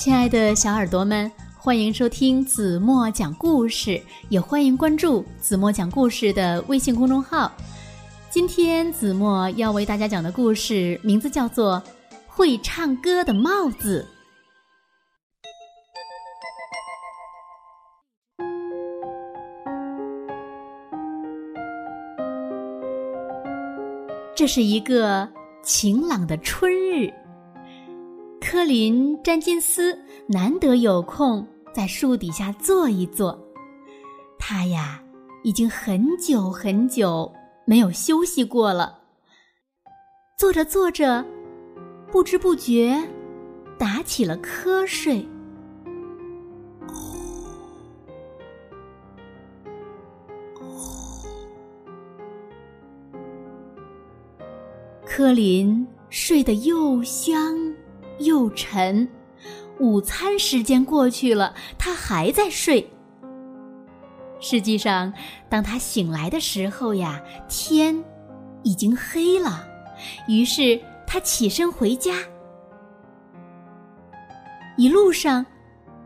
亲爱的小耳朵们，欢迎收听子墨讲故事，也欢迎关注子墨讲故事的微信公众号。今天子墨要为大家讲的故事名字叫做《会唱歌的帽子》。这是一个晴朗的春。科林·詹金斯难得有空在树底下坐一坐，他呀已经很久很久没有休息过了。坐着坐着，不知不觉打起了瞌睡。科林睡得又香。又沉，午餐时间过去了，他还在睡。实际上，当他醒来的时候呀，天已经黑了。于是他起身回家。一路上，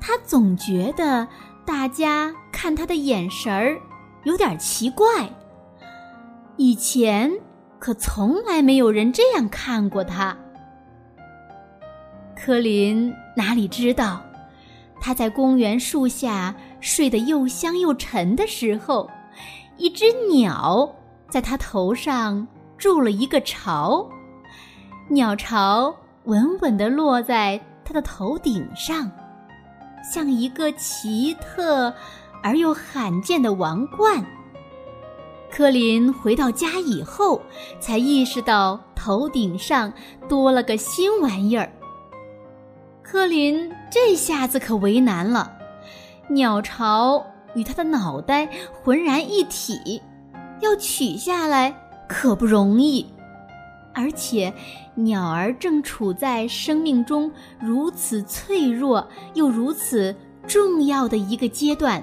他总觉得大家看他的眼神儿有点奇怪。以前可从来没有人这样看过他。柯林哪里知道，他在公园树下睡得又香又沉的时候，一只鸟在他头上筑了一个巢，鸟巢稳稳地落在他的头顶上，像一个奇特而又罕见的王冠。柯林回到家以后，才意识到头顶上多了个新玩意儿。柯林这下子可为难了，鸟巢与他的脑袋浑然一体，要取下来可不容易。而且，鸟儿正处在生命中如此脆弱又如此重要的一个阶段，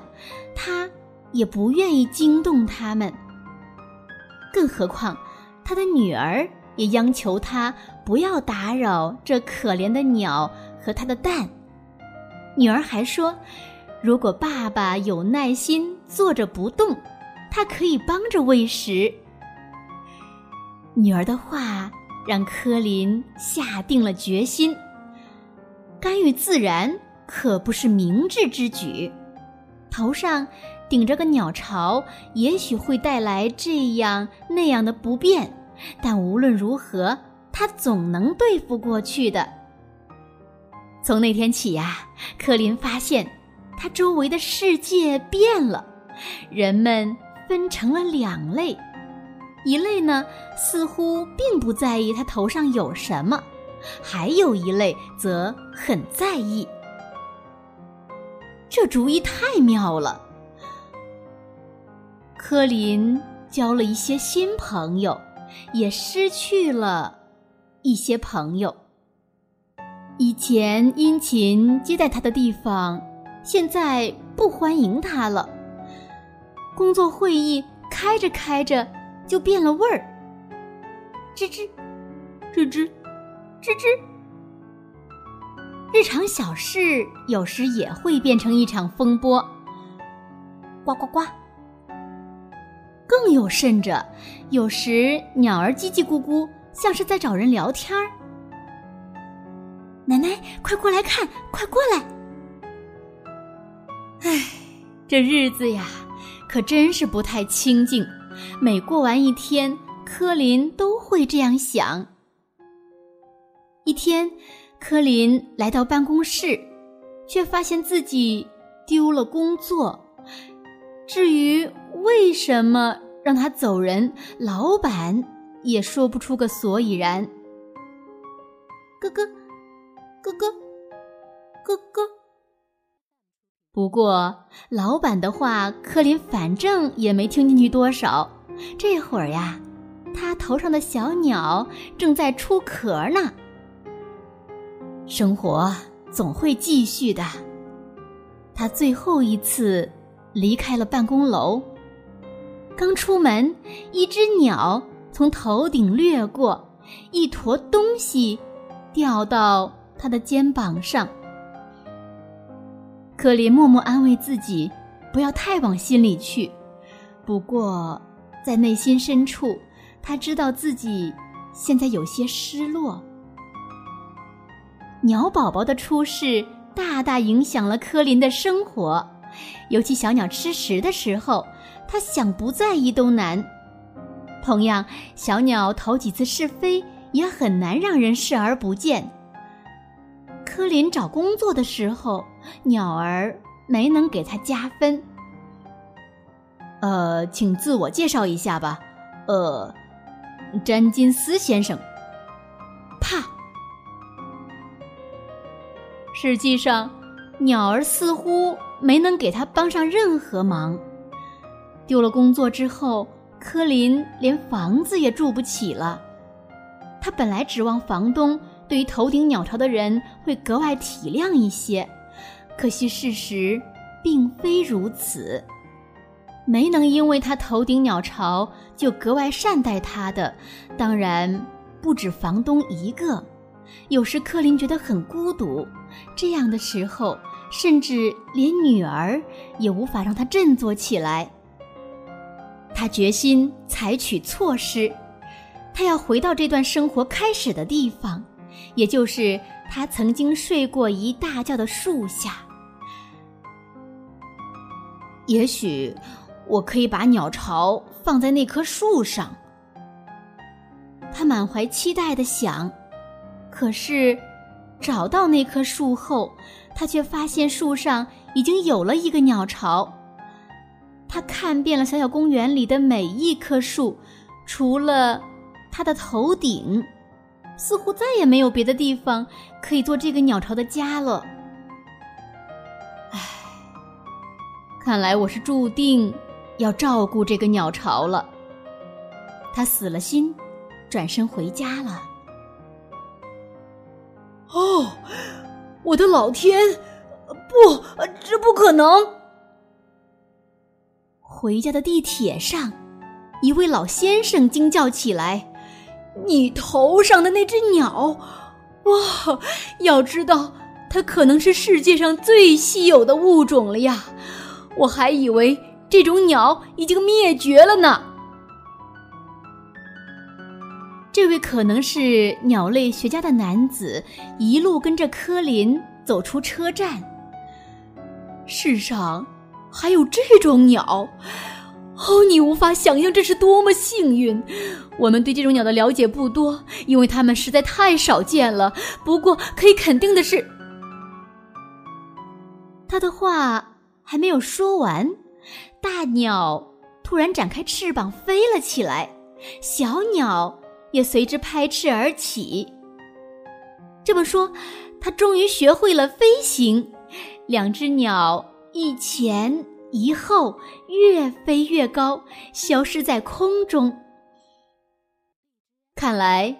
他也不愿意惊动它们。更何况，他的女儿也央求他不要打扰这可怜的鸟。和他的蛋，女儿还说，如果爸爸有耐心坐着不动，他可以帮着喂食。女儿的话让柯林下定了决心。干预自然可不是明智之举，头上顶着个鸟巢，也许会带来这样那样的不便，但无论如何，他总能对付过去的。从那天起呀，柯林发现，他周围的世界变了。人们分成了两类，一类呢似乎并不在意他头上有什么，还有一类则很在意。这主意太妙了。柯林交了一些新朋友，也失去了一些朋友。以前殷勤接待他的地方，现在不欢迎他了。工作会议开着开着就变了味儿。吱吱，吱吱，吱吱。日常小事有时也会变成一场风波。呱呱呱。更有甚者，有时鸟儿叽叽咕咕，像是在找人聊天儿。奶奶，快过来看！快过来！唉，这日子呀，可真是不太清静。每过完一天，柯林都会这样想。一天，柯林来到办公室，却发现自己丢了工作。至于为什么让他走人，老板也说不出个所以然。哥哥。咯咯，咯咯。不过，老板的话，柯林反正也没听进去多少。这会儿呀，他头上的小鸟正在出壳呢。生活总会继续的。他最后一次离开了办公楼，刚出门，一只鸟从头顶掠过，一坨东西掉到。他的肩膀上，柯林默默安慰自己，不要太往心里去。不过，在内心深处，他知道自己现在有些失落。鸟宝宝的出世大大影响了柯林的生活，尤其小鸟吃食的时候，他想不在意都难。同样，小鸟头几次试飞也很难让人视而不见。柯林找工作的时候，鸟儿没能给他加分。呃，请自我介绍一下吧。呃，詹金斯先生。怕。实际上，鸟儿似乎没能给他帮上任何忙。丢了工作之后，柯林连房子也住不起了。他本来指望房东对于头顶鸟巢的人会格外体谅一些，可惜事实并非如此。没能因为他头顶鸟巢就格外善待他的，当然不止房东一个。有时克林觉得很孤独，这样的时候，甚至连女儿也无法让他振作起来。他决心采取措施，他要回到这段生活开始的地方，也就是他曾经睡过一大觉的树下。也许。我可以把鸟巢放在那棵树上。他满怀期待的想，可是找到那棵树后，他却发现树上已经有了一个鸟巢。他看遍了小小公园里的每一棵树，除了他的头顶，似乎再也没有别的地方可以做这个鸟巢的家了。唉，看来我是注定。要照顾这个鸟巢了，他死了心，转身回家了。哦，我的老天！不，这不可能！回家的地铁上，一位老先生惊叫起来：“你头上的那只鸟，哇！要知道，它可能是世界上最稀有的物种了呀！我还以为……”这种鸟已经灭绝了呢。这位可能是鸟类学家的男子一路跟着柯林走出车站。世上还有这种鸟，哦，你无法想象这是多么幸运。我们对这种鸟的了解不多，因为它们实在太少见了。不过可以肯定的是，他的话还没有说完。大鸟突然展开翅膀飞了起来，小鸟也随之拍翅而起。这么说，它终于学会了飞行。两只鸟一前一后，越飞越高，消失在空中。看来，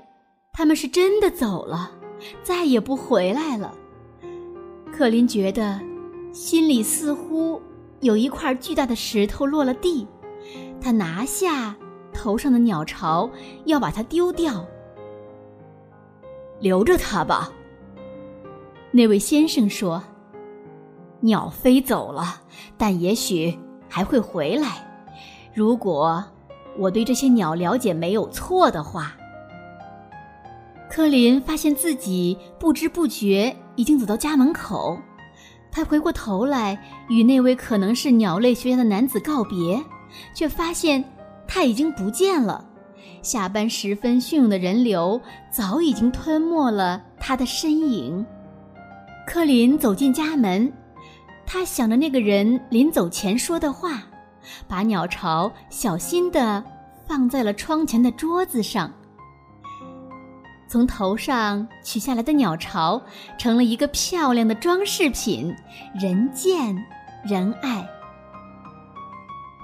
他们是真的走了，再也不回来了。克林觉得，心里似乎……有一块巨大的石头落了地，他拿下头上的鸟巢，要把它丢掉。留着它吧。那位先生说：“鸟飞走了，但也许还会回来。如果我对这些鸟了解没有错的话。”科林发现自己不知不觉已经走到家门口。他回过头来与那位可能是鸟类学家的男子告别，却发现他已经不见了。下班时分汹涌的人流早已经吞没了他的身影。柯林走进家门，他想着那个人临走前说的话，把鸟巢小心地放在了窗前的桌子上。从头上取下来的鸟巢，成了一个漂亮的装饰品，人见人爱。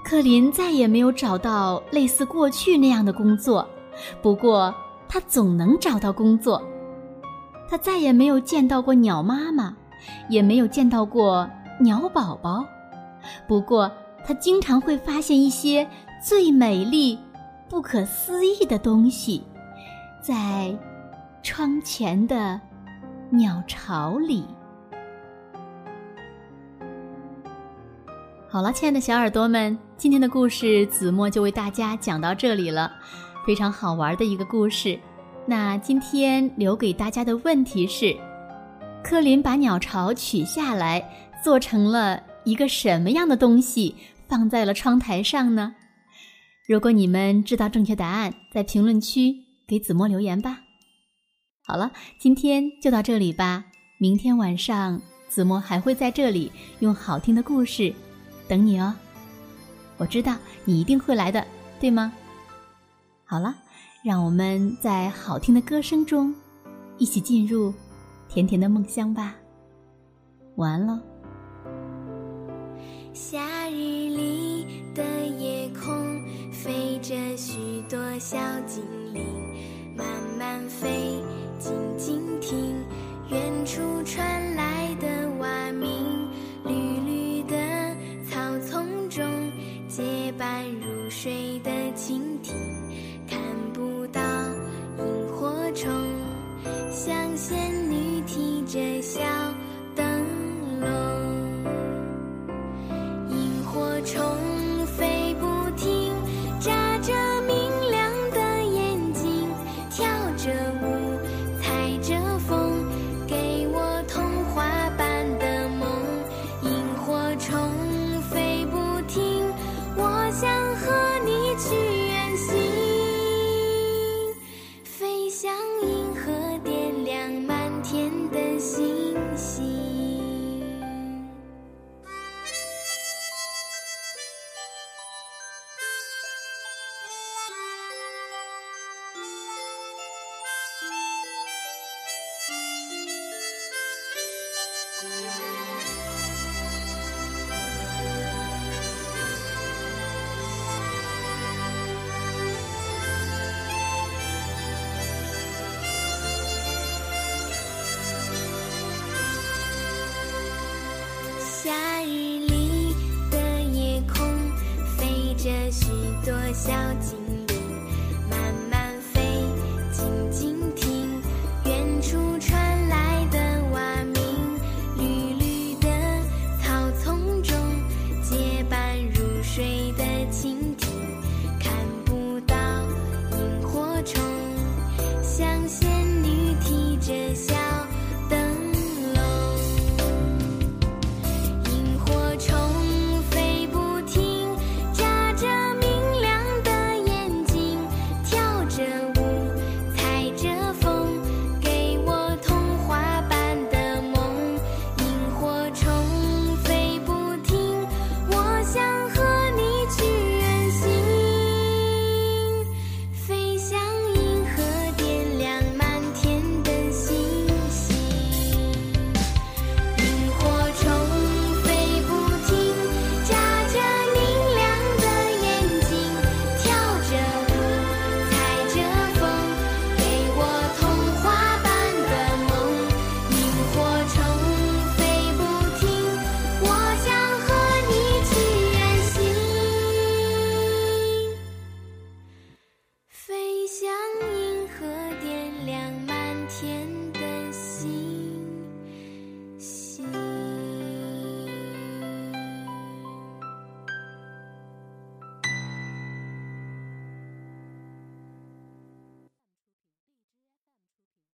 克林再也没有找到类似过去那样的工作，不过他总能找到工作。他再也没有见到过鸟妈妈，也没有见到过鸟宝宝，不过他经常会发现一些最美丽、不可思议的东西，在。窗前的鸟巢里。好了，亲爱的小耳朵们，今天的故事子墨就为大家讲到这里了，非常好玩的一个故事。那今天留给大家的问题是：柯林把鸟巢取下来，做成了一个什么样的东西，放在了窗台上呢？如果你们知道正确答案，在评论区给子墨留言吧。好了，今天就到这里吧。明天晚上，子墨还会在这里用好听的故事。等你哦，我知道你一定会来的，对吗？好了，让我们在好听的歌声中，一起进入甜甜的梦乡吧。晚安喽。夏日里的夜空，飞着许多小精灵，慢慢飞，静静听，远处传重夏日里的夜空，飞着许多小精。